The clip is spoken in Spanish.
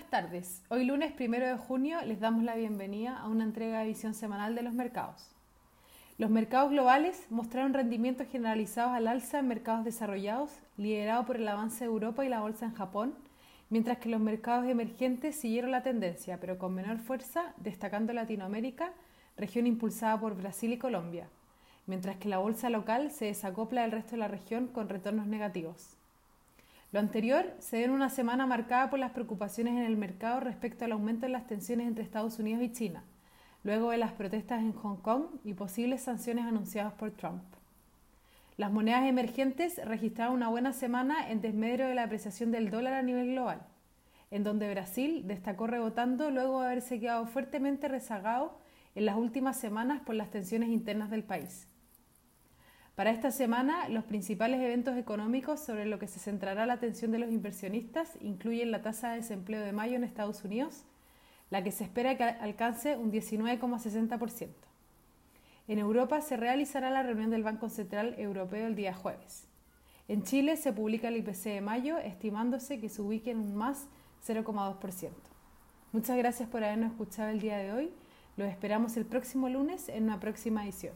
tardes. Hoy lunes primero de junio les damos la bienvenida a una entrega de visión semanal de los mercados. Los mercados globales mostraron rendimientos generalizados al alza en mercados desarrollados, liderado por el avance de Europa y la bolsa en Japón, mientras que los mercados emergentes siguieron la tendencia, pero con menor fuerza, destacando Latinoamérica, región impulsada por Brasil y Colombia, mientras que la bolsa local se desacopla del resto de la región con retornos negativos. Lo anterior se dio en una semana marcada por las preocupaciones en el mercado respecto al aumento de las tensiones entre Estados Unidos y China, luego de las protestas en Hong Kong y posibles sanciones anunciadas por Trump. Las monedas emergentes registraron una buena semana en desmedro de la apreciación del dólar a nivel global, en donde Brasil destacó rebotando luego de haberse quedado fuertemente rezagado en las últimas semanas por las tensiones internas del país. Para esta semana, los principales eventos económicos sobre los que se centrará la atención de los inversionistas incluyen la tasa de desempleo de mayo en Estados Unidos, la que se espera que alcance un 19,60%. En Europa se realizará la reunión del Banco Central Europeo el día jueves. En Chile se publica el IPC de mayo, estimándose que se ubique en un más 0,2%. Muchas gracias por habernos escuchado el día de hoy. Los esperamos el próximo lunes en una próxima edición.